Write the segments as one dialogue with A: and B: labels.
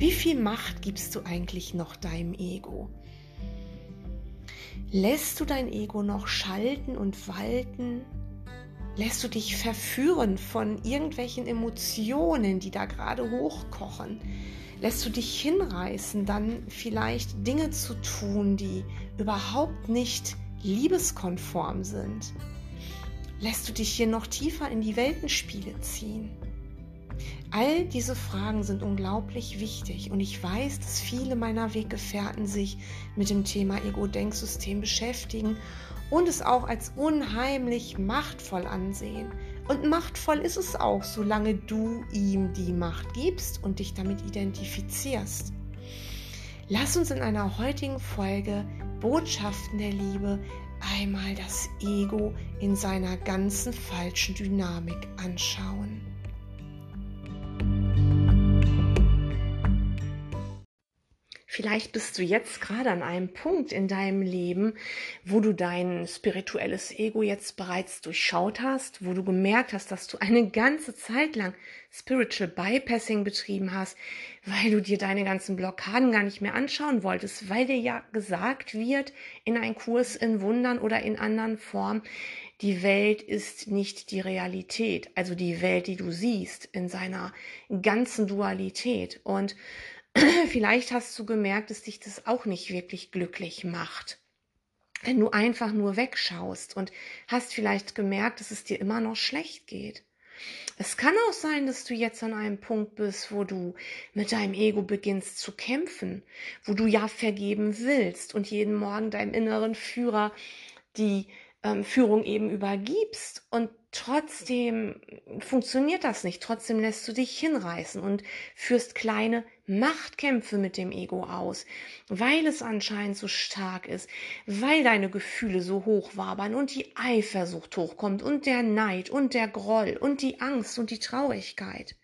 A: Wie viel Macht gibst du eigentlich noch deinem Ego? Lässt du dein Ego noch schalten und walten? Lässt du dich verführen von irgendwelchen Emotionen, die da gerade hochkochen? Lässt du dich hinreißen, dann vielleicht Dinge zu tun, die überhaupt nicht liebeskonform sind? Lässt du dich hier noch tiefer in die Weltenspiele ziehen? All diese Fragen sind unglaublich wichtig und ich weiß, dass viele meiner Weggefährten sich mit dem Thema Ego-Denksystem beschäftigen und es auch als unheimlich machtvoll ansehen. Und machtvoll ist es auch, solange du ihm die Macht gibst und dich damit identifizierst. Lass uns in einer heutigen Folge Botschaften der Liebe einmal das Ego in seiner ganzen falschen Dynamik anschauen. Vielleicht bist du jetzt gerade an einem Punkt in deinem Leben, wo du dein spirituelles Ego jetzt bereits durchschaut hast, wo du gemerkt hast, dass du eine ganze Zeit lang Spiritual Bypassing betrieben hast, weil du dir deine ganzen Blockaden gar nicht mehr anschauen wolltest, weil dir ja gesagt wird in einem Kurs in Wundern oder in anderen Formen, die Welt ist nicht die Realität, also die Welt, die du siehst in seiner ganzen Dualität. Und Vielleicht hast du gemerkt, dass dich das auch nicht wirklich glücklich macht. Wenn du einfach nur wegschaust und hast vielleicht gemerkt, dass es dir immer noch schlecht geht. Es kann auch sein, dass du jetzt an einem Punkt bist, wo du mit deinem Ego beginnst zu kämpfen, wo du ja vergeben willst und jeden Morgen deinem inneren Führer die ähm, Führung eben übergibst und trotzdem funktioniert das nicht. Trotzdem lässt du dich hinreißen und führst kleine Machtkämpfe mit dem Ego aus, weil es anscheinend so stark ist, weil deine Gefühle so hoch wabern und die Eifersucht hochkommt und der Neid und der Groll und die Angst und die Traurigkeit.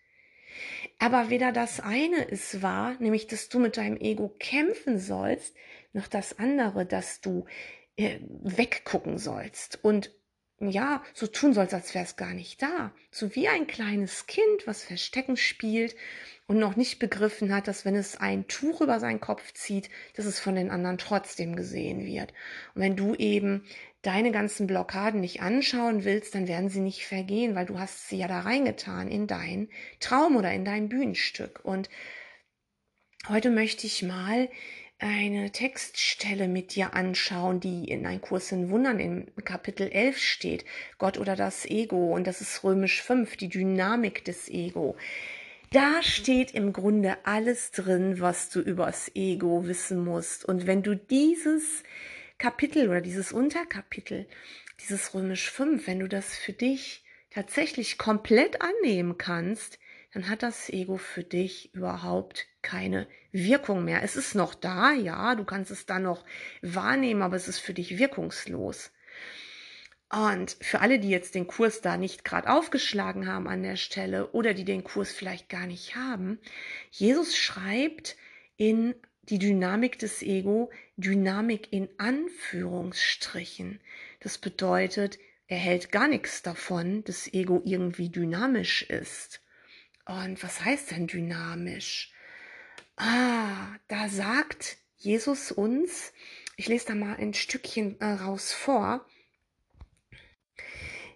A: Aber weder das eine ist wahr, nämlich dass du mit deinem Ego kämpfen sollst, noch das andere, dass du äh, weggucken sollst und ja, so tun sollst, als wäre es gar nicht da. So wie ein kleines Kind, was Verstecken spielt und noch nicht begriffen hat, dass wenn es ein Tuch über seinen Kopf zieht, dass es von den anderen trotzdem gesehen wird. Und wenn du eben deine ganzen Blockaden nicht anschauen willst, dann werden sie nicht vergehen, weil du hast sie ja da reingetan in dein Traum oder in dein Bühnenstück. Und heute möchte ich mal eine Textstelle mit dir anschauen, die in ein Kurs in Wundern im Kapitel 11 steht. Gott oder das Ego. Und das ist römisch 5, die Dynamik des Ego. Da steht im Grunde alles drin, was du übers Ego wissen musst. Und wenn du dieses Kapitel oder dieses Unterkapitel, dieses römisch 5, wenn du das für dich tatsächlich komplett annehmen kannst, dann hat das Ego für dich überhaupt keine Wirkung mehr. Es ist noch da, ja, du kannst es dann noch wahrnehmen, aber es ist für dich wirkungslos. Und für alle, die jetzt den Kurs da nicht gerade aufgeschlagen haben an der Stelle oder die den Kurs vielleicht gar nicht haben, Jesus schreibt in die Dynamik des Ego, Dynamik in Anführungsstrichen. Das bedeutet, er hält gar nichts davon, dass Ego irgendwie dynamisch ist. Und was heißt denn dynamisch? Ah, da sagt Jesus uns, ich lese da mal ein Stückchen äh, raus vor.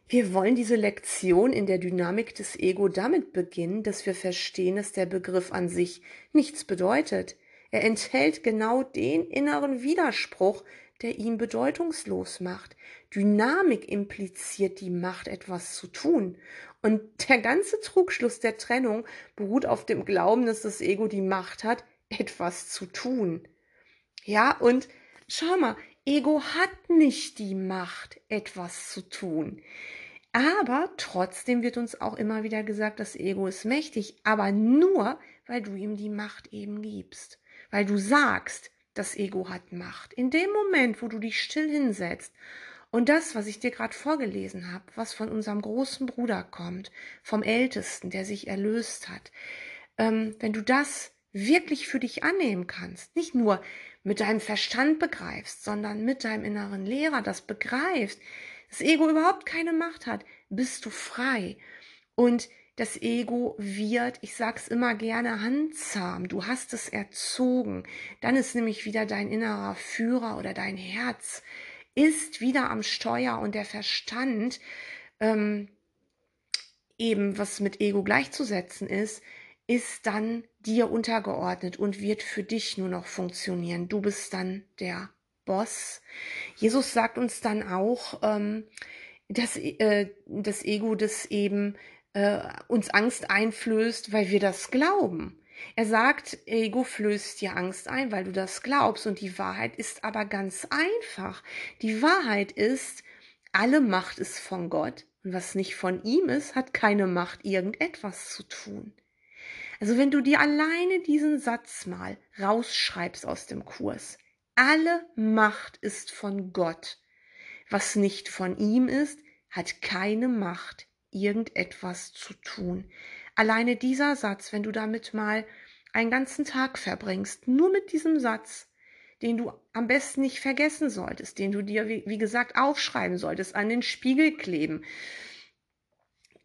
A: Wir wollen diese Lektion in der Dynamik des Ego damit beginnen, dass wir verstehen, dass der Begriff an sich nichts bedeutet. Er enthält genau den inneren Widerspruch, der ihn bedeutungslos macht. Dynamik impliziert die Macht, etwas zu tun. Und der ganze Trugschluss der Trennung beruht auf dem Glauben, dass das Ego die Macht hat, etwas zu tun. Ja, und schau mal, Ego hat nicht die Macht, etwas zu tun. Aber trotzdem wird uns auch immer wieder gesagt, das Ego ist mächtig, aber nur, weil du ihm die Macht eben gibst. Weil du sagst, das Ego hat Macht. In dem Moment, wo du dich still hinsetzt und das, was ich dir gerade vorgelesen habe, was von unserem großen Bruder kommt, vom Ältesten, der sich erlöst hat, ähm, wenn du das wirklich für dich annehmen kannst, nicht nur mit deinem Verstand begreifst, sondern mit deinem inneren Lehrer das begreifst, das Ego überhaupt keine Macht hat, bist du frei. Und das Ego wird, ich sag's immer gerne, handzahm. Du hast es erzogen. Dann ist nämlich wieder dein innerer Führer oder dein Herz ist wieder am Steuer und der Verstand, ähm, eben was mit Ego gleichzusetzen ist, ist dann dir untergeordnet und wird für dich nur noch funktionieren. Du bist dann der Boss. Jesus sagt uns dann auch, ähm, dass äh, das Ego das eben äh, uns Angst einflößt, weil wir das glauben. Er sagt, Ego flößt dir Angst ein, weil du das glaubst. Und die Wahrheit ist aber ganz einfach. Die Wahrheit ist, alle Macht ist von Gott. Und was nicht von ihm ist, hat keine Macht, irgendetwas zu tun. Also wenn du dir alleine diesen Satz mal rausschreibst aus dem Kurs, alle Macht ist von Gott. Was nicht von ihm ist, hat keine Macht, irgendetwas zu tun. Alleine dieser Satz, wenn du damit mal einen ganzen Tag verbringst, nur mit diesem Satz, den du am besten nicht vergessen solltest, den du dir, wie, wie gesagt, aufschreiben solltest, an den Spiegel kleben.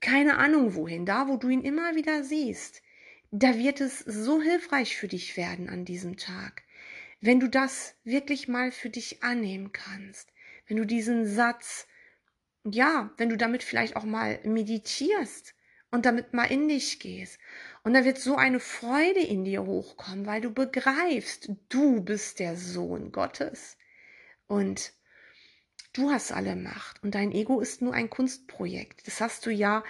A: Keine Ahnung wohin, da wo du ihn immer wieder siehst, da wird es so hilfreich für dich werden an diesem Tag, wenn du das wirklich mal für dich annehmen kannst, wenn du diesen Satz ja, wenn du damit vielleicht auch mal meditierst und damit mal in dich gehst. Und da wird so eine Freude in dir hochkommen, weil du begreifst, du bist der Sohn Gottes. Und du hast alle Macht. Und dein Ego ist nur ein Kunstprojekt. Das hast du ja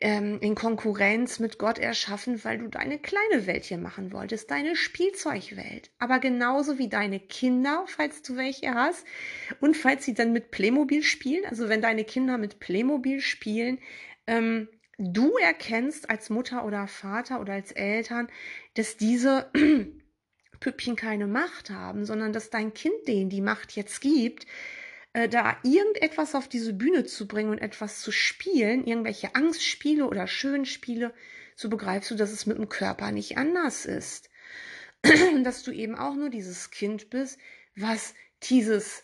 A: ähm, in Konkurrenz mit Gott erschaffen, weil du deine kleine Welt hier machen wolltest, deine Spielzeugwelt. Aber genauso wie deine Kinder, falls du welche hast, und falls sie dann mit Playmobil spielen, also wenn deine Kinder mit Playmobil spielen, ähm, du erkennst als Mutter oder Vater oder als Eltern, dass diese Püppchen keine Macht haben, sondern dass dein Kind denen die Macht jetzt gibt, äh, da irgendetwas auf diese Bühne zu bringen und etwas zu spielen, irgendwelche Angstspiele oder Schönspiele, so begreifst du, dass es mit dem Körper nicht anders ist. dass du eben auch nur dieses Kind bist, was dieses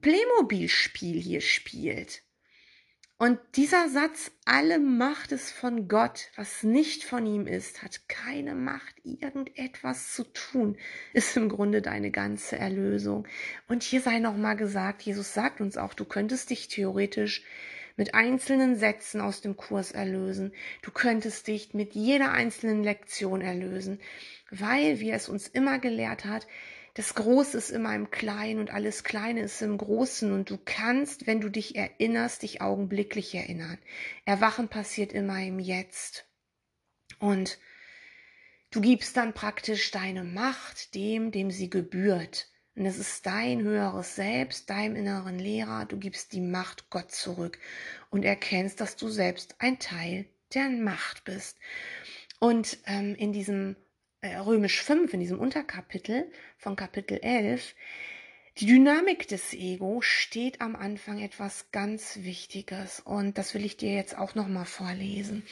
A: Playmobil-Spiel hier spielt. Und dieser Satz, alle Macht ist von Gott, was nicht von ihm ist, hat keine Macht, irgendetwas zu tun, ist im Grunde deine ganze Erlösung. Und hier sei nochmal gesagt, Jesus sagt uns auch, du könntest dich theoretisch mit einzelnen Sätzen aus dem Kurs erlösen. Du könntest dich mit jeder einzelnen Lektion erlösen, weil, wie er es uns immer gelehrt hat, das Große ist immer im Kleinen und alles Kleine ist im Großen und du kannst, wenn du dich erinnerst, dich augenblicklich erinnern. Erwachen passiert immer im Jetzt. Und du gibst dann praktisch deine Macht dem, dem sie gebührt. Und es ist dein höheres Selbst, deinem inneren Lehrer. Du gibst die Macht Gott zurück und erkennst, dass du selbst ein Teil der Macht bist. Und ähm, in diesem äh, Römisch 5, in diesem Unterkapitel von Kapitel 11, die Dynamik des Ego steht am Anfang etwas ganz Wichtiges und das will ich dir jetzt auch noch mal vorlesen,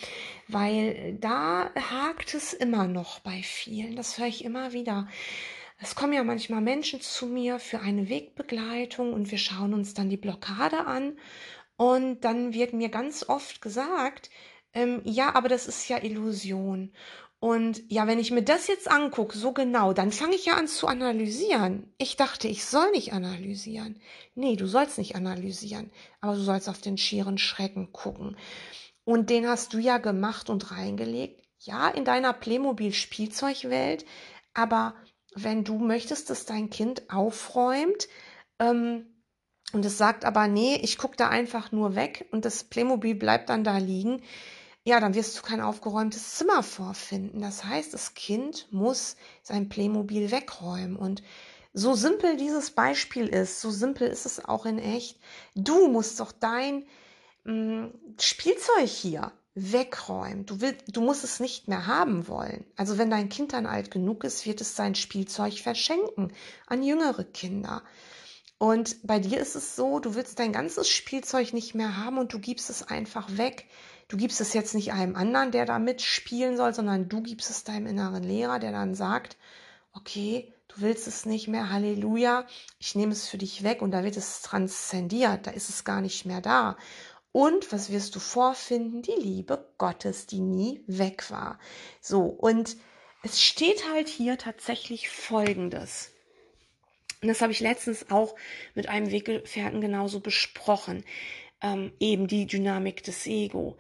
A: weil da hakt es immer noch bei vielen. Das höre ich immer wieder. Es kommen ja manchmal Menschen zu mir für eine Wegbegleitung und wir schauen uns dann die Blockade an und dann wird mir ganz oft gesagt, ähm, ja, aber das ist ja Illusion. Und ja, wenn ich mir das jetzt angucke, so genau, dann fange ich ja an zu analysieren. Ich dachte, ich soll nicht analysieren. Nee, du sollst nicht analysieren, aber du sollst auf den schieren Schrecken gucken. Und den hast du ja gemacht und reingelegt. Ja, in deiner Playmobil-Spielzeugwelt. Aber wenn du möchtest, dass dein Kind aufräumt, ähm, und es sagt aber, nee, ich gucke da einfach nur weg und das Playmobil bleibt dann da liegen, ja, dann wirst du kein aufgeräumtes Zimmer vorfinden. Das heißt, das Kind muss sein Playmobil wegräumen. Und so simpel dieses Beispiel ist, so simpel ist es auch in echt. Du musst doch dein mh, mm, Spielzeug hier wegräumen. Du, willst, du musst es nicht mehr haben wollen. Also wenn dein Kind dann alt genug ist, wird es sein Spielzeug verschenken an jüngere Kinder. Und bei dir ist es so, du willst dein ganzes Spielzeug nicht mehr haben und du gibst es einfach weg. Du gibst es jetzt nicht einem anderen, der da mitspielen soll, sondern du gibst es deinem inneren Lehrer, der dann sagt, okay, du willst es nicht mehr, Halleluja, ich nehme es für dich weg und da wird es transzendiert, da ist es gar nicht mehr da. Und was wirst du vorfinden? Die Liebe Gottes, die nie weg war. So, und es steht halt hier tatsächlich Folgendes. Und das habe ich letztens auch mit einem Weggefährten genauso besprochen. Ähm, eben die Dynamik des Ego.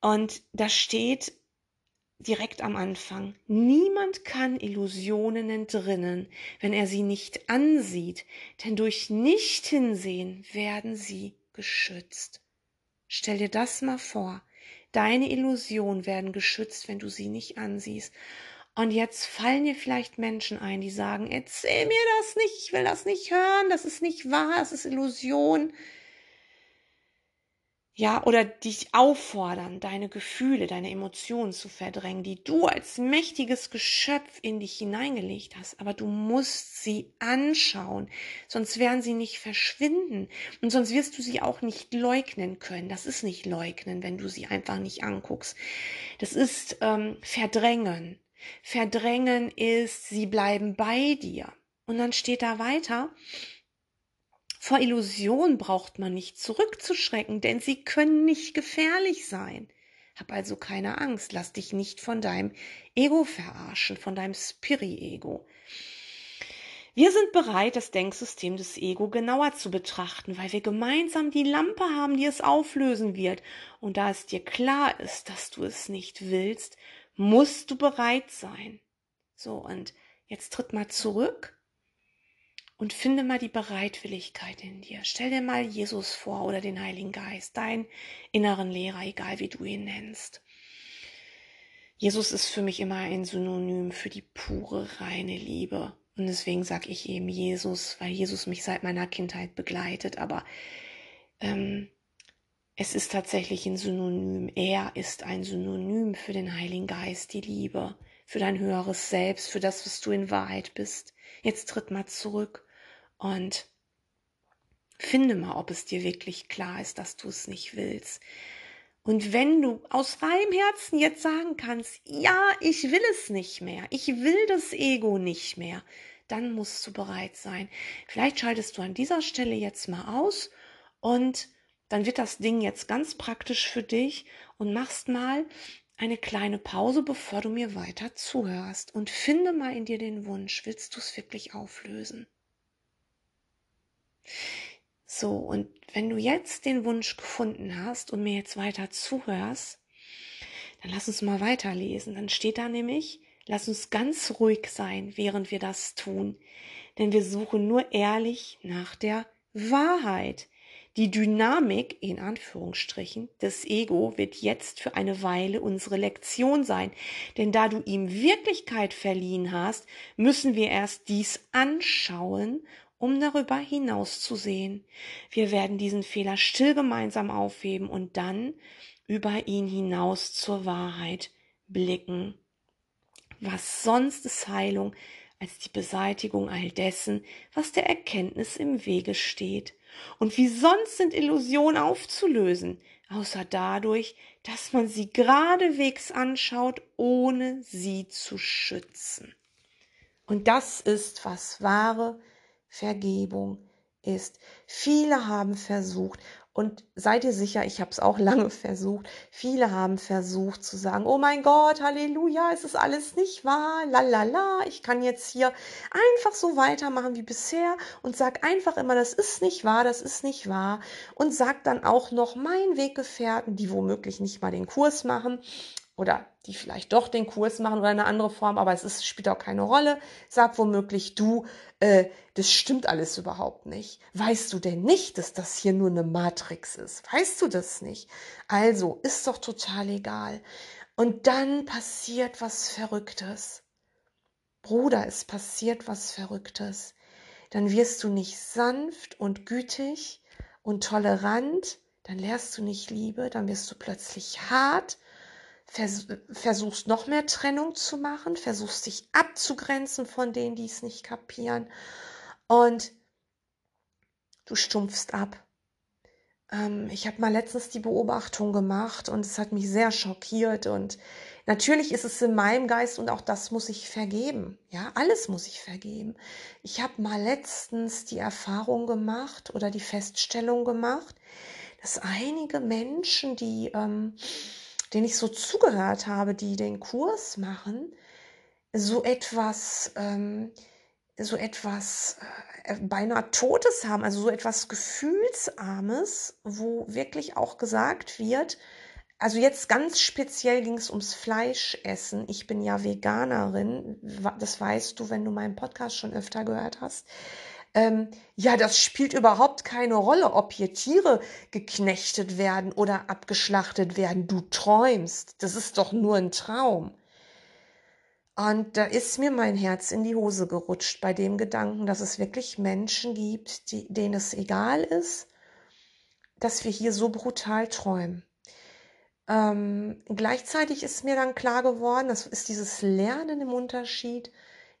A: Und da steht direkt am Anfang, niemand kann Illusionen entrinnen, wenn er sie nicht ansieht, denn durch Nicht-Hinsehen werden sie geschützt. Stell dir das mal vor. Deine Illusionen werden geschützt, wenn du sie nicht ansiehst. Und jetzt fallen dir vielleicht Menschen ein, die sagen, erzähl mir das nicht, ich will das nicht hören, das ist nicht wahr, das ist Illusion. Ja, oder dich auffordern, deine Gefühle, deine Emotionen zu verdrängen, die du als mächtiges Geschöpf in dich hineingelegt hast. Aber du musst sie anschauen, sonst werden sie nicht verschwinden und sonst wirst du sie auch nicht leugnen können. Das ist nicht leugnen, wenn du sie einfach nicht anguckst. Das ist ähm, verdrängen. Verdrängen ist, sie bleiben bei dir. Und dann steht da weiter, vor Illusion braucht man nicht zurückzuschrecken, denn sie können nicht gefährlich sein. Hab also keine Angst, lass dich nicht von deinem Ego verarschen, von deinem Spiri-Ego. Wir sind bereit, das Denksystem des Ego genauer zu betrachten, weil wir gemeinsam die Lampe haben, die es auflösen wird. Und da es dir klar ist, dass du es nicht willst, musst du bereit sein. So, und jetzt tritt mal zurück und finde mal die Bereitwilligkeit in dir. Stell dir mal Jesus vor oder den Heiligen Geist, deinen inneren Lehrer, egal wie du ihn nennst. Jesus ist für mich immer ein Synonym für die pure, reine Liebe. Und deswegen sage ich eben Jesus, weil Jesus mich seit meiner Kindheit begleitet. Aber ähm, es ist tatsächlich ein Synonym. Er ist ein Synonym für den Heiligen Geist, die Liebe, für dein höheres Selbst, für das, was du in Wahrheit bist. Jetzt tritt mal zurück und finde mal, ob es dir wirklich klar ist, dass du es nicht willst. Und wenn du aus reinem Herzen jetzt sagen kannst, ja, ich will es nicht mehr, ich will das Ego nicht mehr, dann musst du bereit sein. Vielleicht schaltest du an dieser Stelle jetzt mal aus und dann wird das Ding jetzt ganz praktisch für dich und machst mal eine kleine Pause, bevor du mir weiter zuhörst und finde mal in dir den Wunsch, willst du es wirklich auflösen? So, und wenn du jetzt den Wunsch gefunden hast und mir jetzt weiter zuhörst, dann lass uns mal weiterlesen. Dann steht da nämlich, lass uns ganz ruhig sein, während wir das tun, denn wir suchen nur ehrlich nach der Wahrheit. Die Dynamik, in Anführungsstrichen, des Ego wird jetzt für eine Weile unsere Lektion sein. Denn da du ihm Wirklichkeit verliehen hast, müssen wir erst dies anschauen, um darüber hinaus zu sehen. Wir werden diesen Fehler still gemeinsam aufheben und dann über ihn hinaus zur Wahrheit blicken. Was sonst ist Heilung als die Beseitigung all dessen, was der Erkenntnis im Wege steht? Und wie sonst sind Illusionen aufzulösen, außer dadurch, dass man sie geradewegs anschaut, ohne sie zu schützen. Und das ist, was wahre Vergebung ist. Viele haben versucht, und seid ihr sicher, ich habe es auch lange versucht. Viele haben versucht zu sagen, oh mein Gott, Halleluja, es ist alles nicht wahr, lalala, ich kann jetzt hier einfach so weitermachen wie bisher und sag einfach immer, das ist nicht wahr, das ist nicht wahr. Und sag dann auch noch meinen Weggefährten, die womöglich nicht mal den Kurs machen, oder die vielleicht doch den Kurs machen oder eine andere Form, aber es ist, spielt auch keine Rolle. Sag womöglich du, äh, das stimmt alles überhaupt nicht. Weißt du denn nicht, dass das hier nur eine Matrix ist? Weißt du das nicht? Also, ist doch total egal. Und dann passiert was Verrücktes. Bruder, es passiert was Verrücktes. Dann wirst du nicht sanft und gütig und tolerant, dann lehrst du nicht Liebe, dann wirst du plötzlich hart vers versuchst noch mehr Trennung zu machen, versuchst dich abzugrenzen von denen, die es nicht kapieren und du stumpfst ab. Ähm, ich habe mal letztens die Beobachtung gemacht und es hat mich sehr schockiert und natürlich ist es in meinem Geist und auch das muss ich vergeben. Ja, alles muss ich vergeben. Ich habe mal letztens die Erfahrung gemacht oder die Feststellung gemacht, dass einige Menschen, die, ähm, denen ich so zugehört habe, die den Kurs machen, so etwas, ähm, so etwas äh, beinahe Totes haben, also so etwas Gefühlsarmes, wo wirklich auch gesagt wird, also jetzt ganz speziell ging es ums Fleischessen. Ich bin ja Veganerin, das weißt du, wenn du meinen Podcast schon öfter gehört hast. Ähm, ja, das spielt überhaupt keine Rolle, ob hier Tiere geknechtet werden oder abgeschlachtet werden. Du träumst. Das ist doch nur ein Traum. Und da ist mir mein Herz in die Hose gerutscht bei dem Gedanken, dass es wirklich Menschen gibt, die, denen es egal ist, dass wir hier so brutal träumen. Ähm, gleichzeitig ist mir dann klar geworden, das ist dieses Lernen im Unterschied,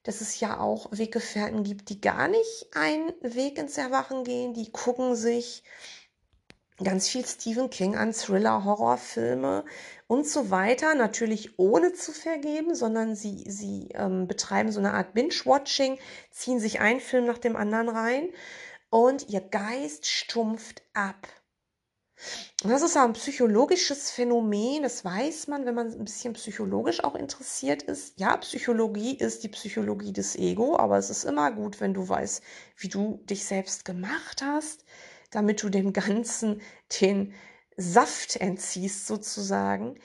A: dass es ja auch Weggefährten gibt, die gar nicht einen Weg ins Erwachen gehen, die gucken sich ganz viel Stephen King an, Thriller, Horrorfilme und so weiter, natürlich ohne zu vergeben, sondern sie, sie ähm, betreiben so eine Art Binge-Watching, ziehen sich einen Film nach dem anderen rein und ihr Geist stumpft ab. Und das ist ein psychologisches Phänomen, das weiß man, wenn man ein bisschen psychologisch auch interessiert ist. Ja, Psychologie ist die Psychologie des Ego, aber es ist immer gut, wenn du weißt, wie du dich selbst gemacht hast, damit du dem Ganzen den Saft entziehst, sozusagen.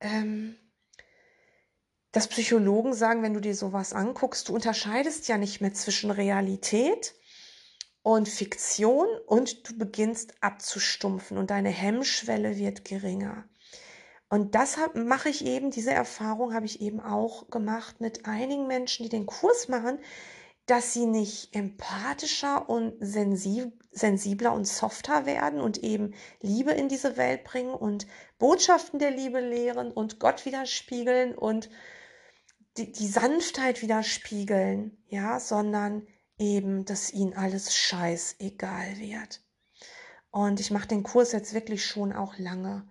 A: Ähm, dass Psychologen sagen, wenn du dir sowas anguckst, du unterscheidest ja nicht mehr zwischen Realität und Fiktion und du beginnst abzustumpfen und deine Hemmschwelle wird geringer. Und das mache ich eben, diese Erfahrung habe ich eben auch gemacht mit einigen Menschen, die den Kurs machen, dass sie nicht empathischer und sensibler und softer werden und eben Liebe in diese Welt bringen und Botschaften der Liebe lehren und Gott widerspiegeln und die, die Sanftheit widerspiegeln, ja, sondern eben, dass ihnen alles scheißegal wird. Und ich mache den Kurs jetzt wirklich schon auch lange.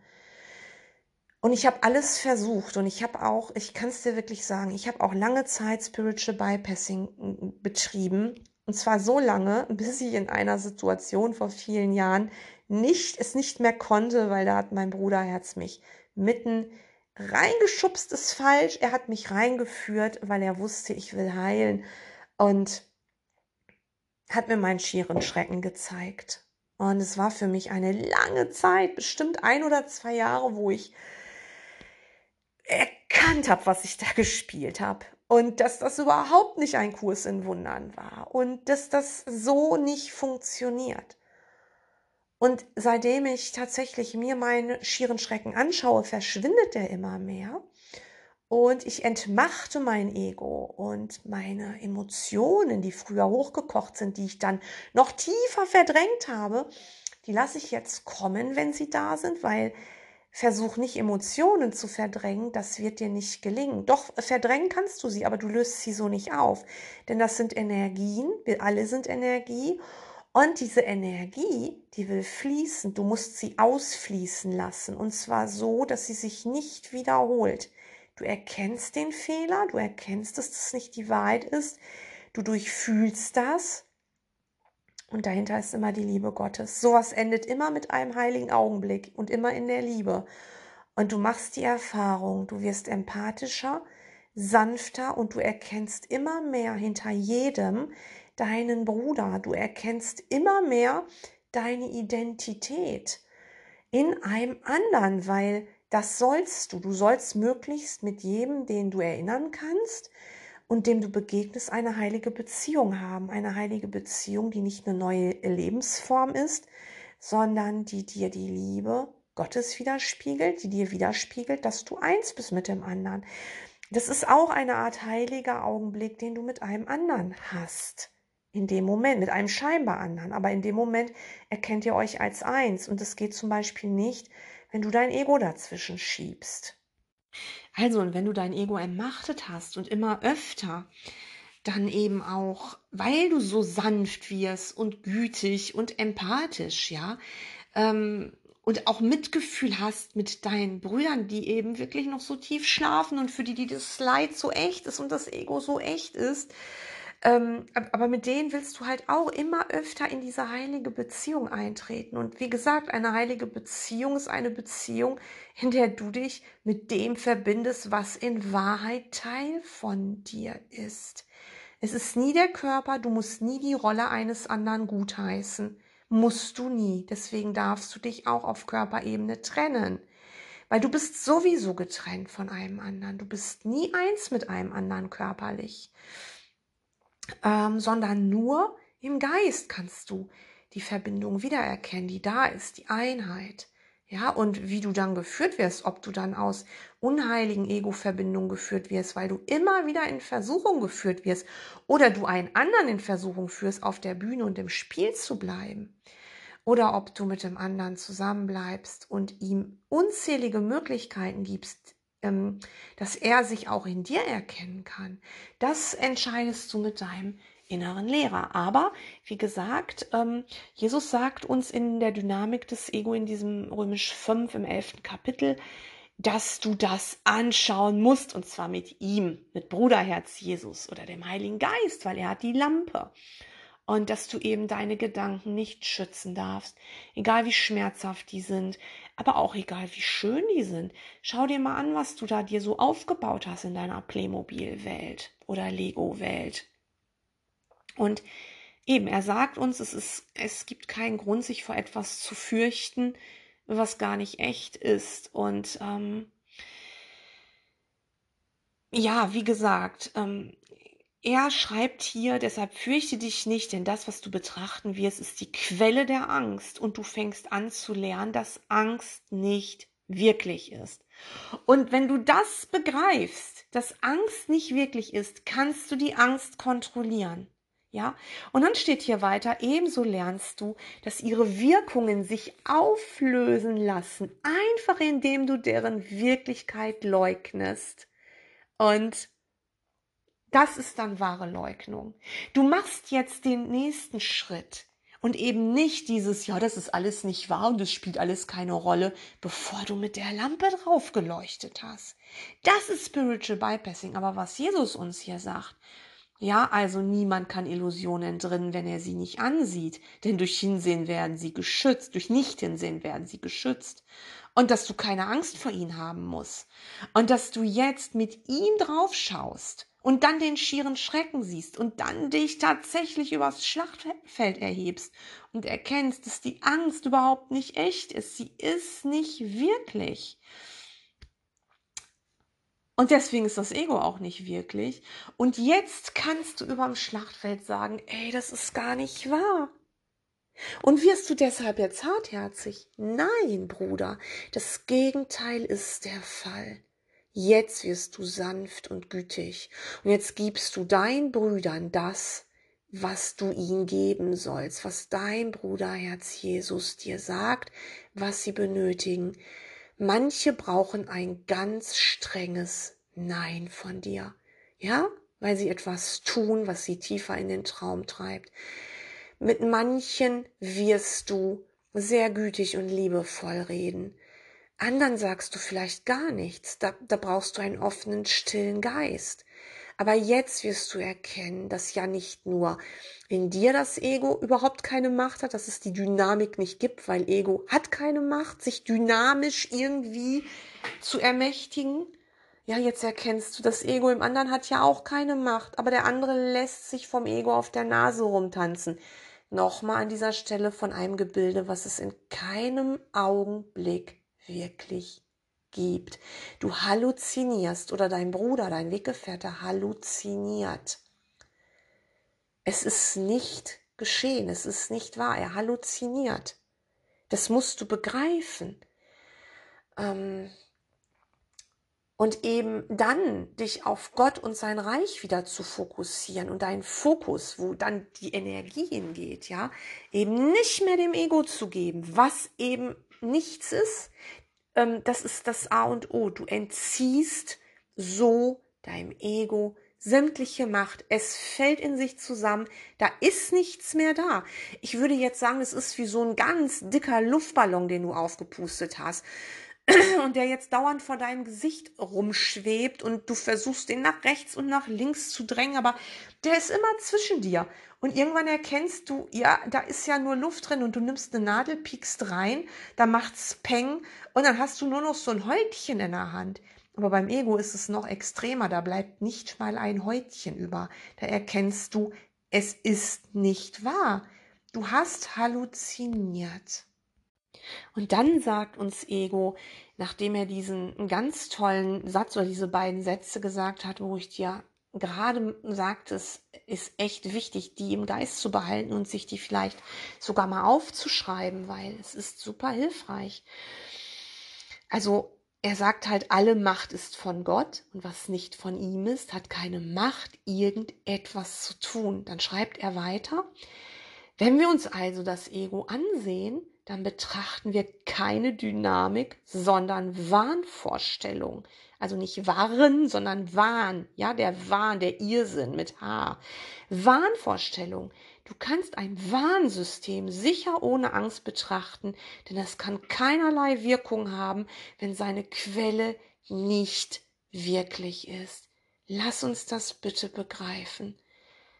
A: Und ich habe alles versucht und ich habe auch, ich kann es dir wirklich sagen, ich habe auch lange Zeit Spiritual Bypassing betrieben. Und zwar so lange, bis ich in einer Situation vor vielen Jahren nicht, es nicht mehr konnte, weil da hat mein Bruderherz mich mitten reingeschubst, ist falsch. Er hat mich reingeführt, weil er wusste, ich will heilen. Und hat mir meinen schieren Schrecken gezeigt. Und es war für mich eine lange Zeit, bestimmt ein oder zwei Jahre, wo ich erkannt habe, was ich da gespielt habe. Und dass das überhaupt nicht ein Kurs in Wundern war. Und dass das so nicht funktioniert. Und seitdem ich tatsächlich mir meinen schieren Schrecken anschaue, verschwindet der immer mehr. Und ich entmachte mein Ego und meine Emotionen, die früher hochgekocht sind, die ich dann noch tiefer verdrängt habe, die lasse ich jetzt kommen, wenn sie da sind, weil versuch nicht Emotionen zu verdrängen, das wird dir nicht gelingen. Doch verdrängen kannst du sie, aber du löst sie so nicht auf, denn das sind Energien, wir alle sind Energie und diese Energie, die will fließen, du musst sie ausfließen lassen und zwar so, dass sie sich nicht wiederholt. Du erkennst den Fehler, du erkennst, dass das nicht die Wahrheit ist, du durchfühlst das und dahinter ist immer die Liebe Gottes. Sowas endet immer mit einem heiligen Augenblick und immer in der Liebe. Und du machst die Erfahrung, du wirst empathischer, sanfter und du erkennst immer mehr hinter jedem deinen Bruder. Du erkennst immer mehr deine Identität in einem anderen, weil das sollst du. Du sollst möglichst mit jedem, den du erinnern kannst und dem du begegnest, eine heilige Beziehung haben. Eine heilige Beziehung, die nicht eine neue Lebensform ist, sondern die dir die Liebe Gottes widerspiegelt, die dir widerspiegelt, dass du eins bist mit dem anderen. Das ist auch eine Art heiliger Augenblick, den du mit einem anderen hast. In dem Moment, mit einem scheinbar anderen. Aber in dem Moment erkennt ihr euch als eins. Und es geht zum Beispiel nicht, wenn du dein Ego dazwischen schiebst. Also, und wenn du dein Ego ermachtet hast und immer öfter, dann eben auch, weil du so sanft wirst und gütig und empathisch, ja, ähm, und auch Mitgefühl hast mit deinen Brüdern, die eben wirklich noch so tief schlafen und für die, die das Leid so echt ist und das Ego so echt ist, Ähm, aber mit denen willst du halt auch immer öfter in diese heilige Beziehung eintreten. Und wie gesagt, eine heilige Beziehung ist eine Beziehung, in der du dich mit dem verbindest, was in Wahrheit Teil von dir ist. Es ist nie der Körper, du musst nie die Rolle eines anderen gutheißen. Musst du nie. Deswegen darfst du dich auch auf Körperebene trennen. Weil du bist sowieso getrennt von einem anderen. Du bist nie eins mit einem anderen körperlich, ähm, sondern nur im Geist kannst du die Verbindung wiedererkennen, die da ist, die Einheit. Ja, und wie du dann geführt wirst, ob du dann aus unheiligen Ego-Verbindungen geführt wirst, weil du immer wieder in Versuchung geführt wirst oder du einen anderen in Versuchung führst, auf der Bühne und im Spiel zu bleiben oder ob du mit dem anderen zusammenbleibst und ihm unzählige Möglichkeiten gibst, ähm, dass er sich auch in dir erkennen kann. Das entscheidest du mit deinem inneren Lehrer. Aber wie gesagt, ähm, Jesus sagt uns in der Dynamik des Ego in diesem Römisch 5 im 11. Kapitel, dass du das anschauen musst und zwar mit ihm, mit Bruderherz Jesus oder dem Heiligen Geist, weil er hat die Lampe und dass du eben deine Gedanken nicht schützen darfst, egal wie schmerzhaft die sind, aber auch egal wie schön die sind. Schau dir mal an, was du da dir so aufgebaut hast in deiner Playmobil-Welt oder Lego-Welt. Und eben, er sagt uns, es ist, es gibt keinen Grund, sich vor etwas zu fürchten, was gar nicht echt ist. Und ähm, ja, wie gesagt, ähm, er schreibt hier, deshalb fürchte dich nicht, denn das, was du betrachten wirst, ist die Quelle der Angst und du fängst an zu lernen, dass Angst nicht wirklich ist. Und wenn du das begreifst, dass Angst nicht wirklich ist, kannst du die Angst kontrollieren. Ja, und dann steht hier weiter, ebenso lernst du, dass ihre Wirkungen sich auflösen lassen, einfach indem du deren Wirklichkeit leugnest. Und das ist dann wahre Leugnung. Du machst jetzt den nächsten Schritt und eben nicht dieses, ja, das ist alles nicht wahr und es spielt alles keine Rolle, bevor du mit der Lampe drauf geleuchtet hast. Das ist Spiritual Bypassing. Aber was Jesus uns hier sagt, ja, also niemand kann Illusionen entrinnen, wenn er sie nicht ansieht, denn durch Hinsehen werden sie geschützt, durch Nicht-Hinsehen werden sie geschützt. Und dass du keine Angst vor ihnen haben musst. Und dass du jetzt mit ihm drauf schaust und dann den schieren Schrecken siehst und dann dich tatsächlich übers Schlachtfeld erhebst und erkennst, dass die Angst überhaupt nicht echt ist. Sie ist nicht wirklich. Und deswegen ist das Ego auch nicht wirklich. Und jetzt kannst du überm Schlachtfeld sagen, ey, das ist gar nicht wahr. Und wirst du deshalb jetzt hartherzig? Nein, Bruder, das Gegenteil ist der Fall. Jetzt wirst du sanft und gütig. Und jetzt gibst du deinen Brüdern das, was du ihnen geben sollst, was dein Bruderherz Jesus dir sagt, was sie benötigen. Manche brauchen ein ganz strenges Nein von dir. Ja? Weil sie etwas tun, was sie tiefer in den Traum treibt. Mit manchen wirst du sehr gütig und liebevoll reden. Anderen sagst du vielleicht gar nichts. Da, da brauchst du einen offenen, stillen Geist. Aber jetzt wirst du erkennen, dass ja nicht nur in dir das Ego überhaupt keine Macht hat, dass es die Dynamik nicht gibt, weil Ego hat keine Macht, sich dynamisch irgendwie zu ermächtigen. Ja, jetzt erkennst du, das Ego im anderen hat ja auch keine Macht, aber der andere lässt sich vom Ego auf der Nase rumtanzen. Nochmal an dieser Stelle von einem Gebilde, was es in keinem Augenblick wirklich gibt. Du halluzinierst oder dein Bruder, dein Weggefährte halluziniert. Es ist nicht geschehen, es ist nicht wahr, er halluziniert. Das musst du begreifen. Ähm, und eben dann dich auf Gott und sein Reich wieder zu fokussieren und deinen Fokus, wo dann die Energie hingeht, ja, eben nicht mehr dem Ego zu geben, was eben nichts ist, ähm, das ist das A und O. Du entziehst so deinem Ego sämtliche Macht. Es fällt in sich zusammen. Da ist nichts mehr da. Ich würde jetzt sagen, es ist wie so ein ganz dicker Luftballon, den du aufgepustet hast. und der jetzt dauernd vor deinem Gesicht rumschwebt und du versuchst, den nach rechts und nach links zu drängen, aber der ist immer zwischen dir. Und irgendwann erkennst du, ja, da ist ja nur Luft drin und du nimmst eine Nadel, piekst rein, da macht's Peng und dann hast du nur noch so ein Häutchen in der Hand. Aber beim Ego ist es noch extremer, da bleibt nicht mal ein Häutchen über. Da erkennst du, es ist nicht wahr. Du hast halluziniert. Und dann sagt uns Ego, nachdem er diesen ganz tollen Satz oder diese beiden Sätze gesagt hat, wo ich dir gerade sagte, es ist echt wichtig, die im Geist zu behalten und sich die vielleicht sogar mal aufzuschreiben, weil es ist super hilfreich. Also er sagt halt, alle Macht ist von Gott und was nicht von ihm ist, hat keine Macht, irgendetwas zu tun. Dann schreibt er weiter, wenn wir uns also das Ego ansehen, dann betrachten wir keine Dynamik, sondern Wahnvorstellung. Also nicht Waren, sondern Wahn. Ja, der Wahn, der Irrsinn mit H. Wahnvorstellung. Du kannst ein Warnsystem sicher ohne Angst betrachten, denn es kann keinerlei Wirkung haben, wenn seine Quelle nicht wirklich ist. Lass uns das bitte begreifen.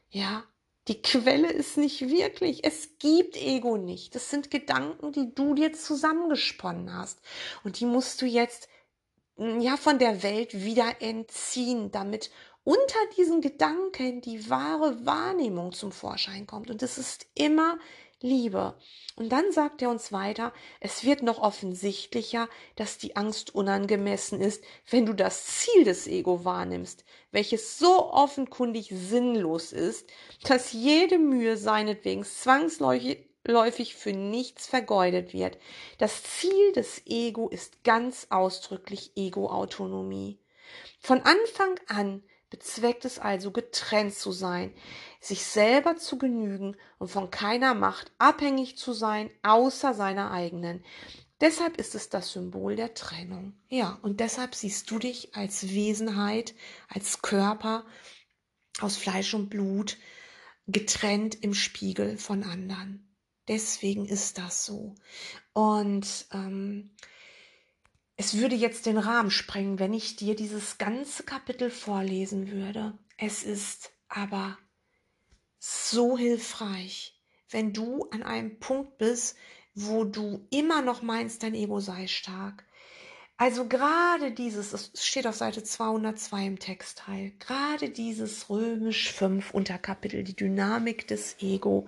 A: Ja, die Quelle ist nicht wirklich. Es gibt Ego nicht. Das sind Gedanken, die du dir zusammengesponnen hast. Und die musst du jetzt ja von der Welt wieder entziehen, damit unter diesen Gedanken die wahre Wahrnehmung zum Vorschein kommt. Und es ist immer Liebe. Und dann sagt er uns weiter, es wird noch offensichtlicher, dass die Angst unangemessen ist, wenn du das Ziel des Ego wahrnimmst, welches so offenkundig sinnlos ist, dass jede Mühe seinetwegen zwangsläufig für nichts vergeudet wird. Das Ziel des Ego ist ganz ausdrücklich Ego-Autonomie. Von Anfang an bezweckt es also getrennt zu sein, sich selber zu genügen und von keiner Macht abhängig zu sein, außer seiner eigenen. Deshalb ist es das Symbol der Trennung. Ja, und deshalb siehst du dich als Wesenheit, als Körper aus Fleisch und Blut, getrennt im Spiegel von anderen. Deswegen ist das so. Und ähm, es würde jetzt den Rahmen sprengen, wenn ich dir dieses ganze Kapitel vorlesen würde. Es ist aber so hilfreich, wenn du an einem Punkt bist, wo du immer noch meinst, dein Ego sei stark. Also gerade dieses, es steht auf Seite 202 im Textteil, gerade dieses römisch 5 Unterkapitel, die Dynamik des Ego,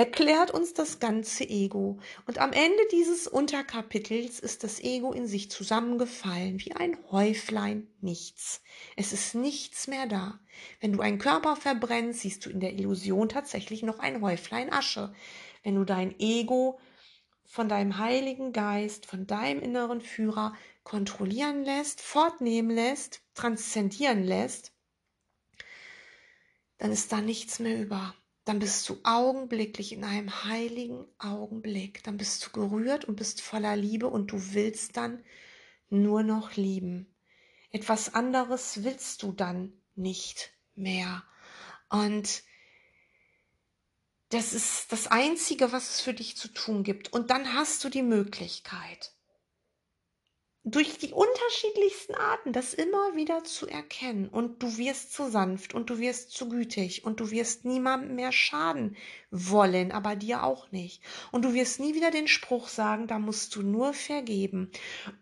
A: erklärt uns das ganze Ego. Und am Ende dieses Unterkapitels ist das Ego in sich zusammengefallen, wie ein Häuflein nichts. Es ist nichts mehr da. Wenn du einen Körper verbrennst, siehst du in der Illusion tatsächlich noch ein Häuflein Asche. Wenn du dein Ego von deinem Heiligen Geist, von deinem inneren Führer kontrollieren lässt, fortnehmen lässt, transzendieren lässt, dann ist da nichts mehr über dann bist du augenblicklich in einem heiligen Augenblick. Dann bist du gerührt und bist voller Liebe und du willst dann nur noch lieben. Etwas anderes willst du dann nicht mehr. Und das ist das Einzige, was es für dich zu tun gibt. Und dann hast du die Möglichkeit, durch die unterschiedlichsten Arten das immer wieder zu erkennen und du wirst zu sanft und du wirst zu gütig und du wirst niemandem mehr schaden wollen, aber dir auch nicht. Und du wirst nie wieder den Spruch sagen, da musst du nur vergeben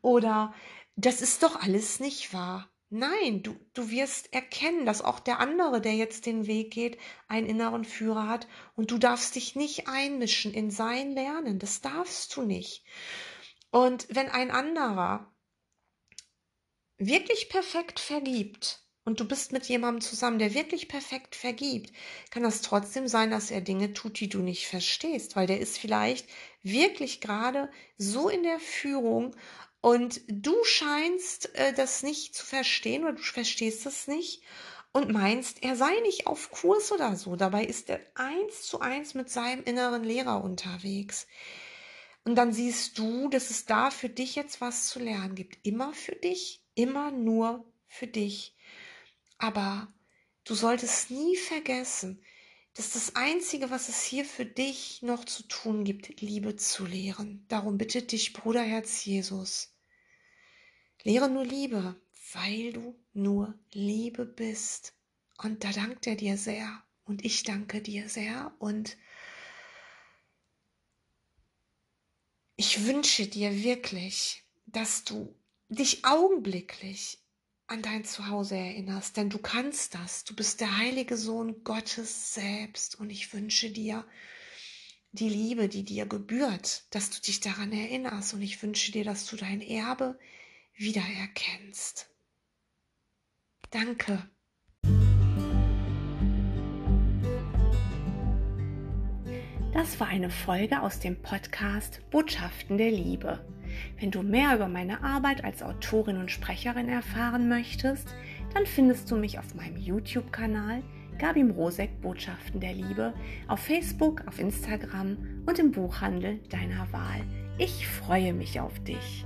A: oder das ist doch alles nicht wahr. Nein, du, du wirst erkennen, dass auch der andere, der jetzt den Weg geht, einen inneren Führer hat und du darfst dich nicht einmischen in sein Lernen. Das darfst du nicht. Und wenn ein anderer wirklich perfekt vergibt und du bist mit jemandem zusammen, der wirklich perfekt vergibt, kann das trotzdem sein, dass er Dinge tut, die du nicht verstehst, weil der ist vielleicht wirklich gerade so in der Führung und du scheinst äh, das nicht zu verstehen oder du verstehst es nicht und meinst, er sei nicht auf Kurs oder so. Dabei ist er eins zu eins mit seinem inneren Lehrer unterwegs. Und dann siehst du, dass es da für dich jetzt was zu lernen gibt. Immer für dich, immer nur für dich. Aber du solltest nie vergessen, dass das Einzige, was es hier für dich noch zu tun gibt, Liebe zu lehren. Darum bittet dich Bruderherz Jesus. Lehre nur Liebe, weil du nur Liebe bist. Und da dankt er dir sehr. Und ich danke dir sehr. Und ich wünsche dir wirklich, dass du dich augenblicklich an dein Zuhause erinnerst, denn du kannst das. Du bist der heilige Sohn Gottes selbst und ich wünsche dir die Liebe, die dir gebührt, dass du dich daran erinnerst und ich wünsche dir, dass du dein Erbe wiedererkennst. Danke. Das war eine Folge aus dem Podcast Botschaften der Liebe. Wenn du mehr über meine Arbeit als Autorin und Sprecherin erfahren möchtest, dann findest du mich auf meinem YouTube-Kanal Gabi Mrosek Botschaften der Liebe, auf Facebook, auf Instagram und im Buchhandel deiner Wahl. Ich freue mich auf dich.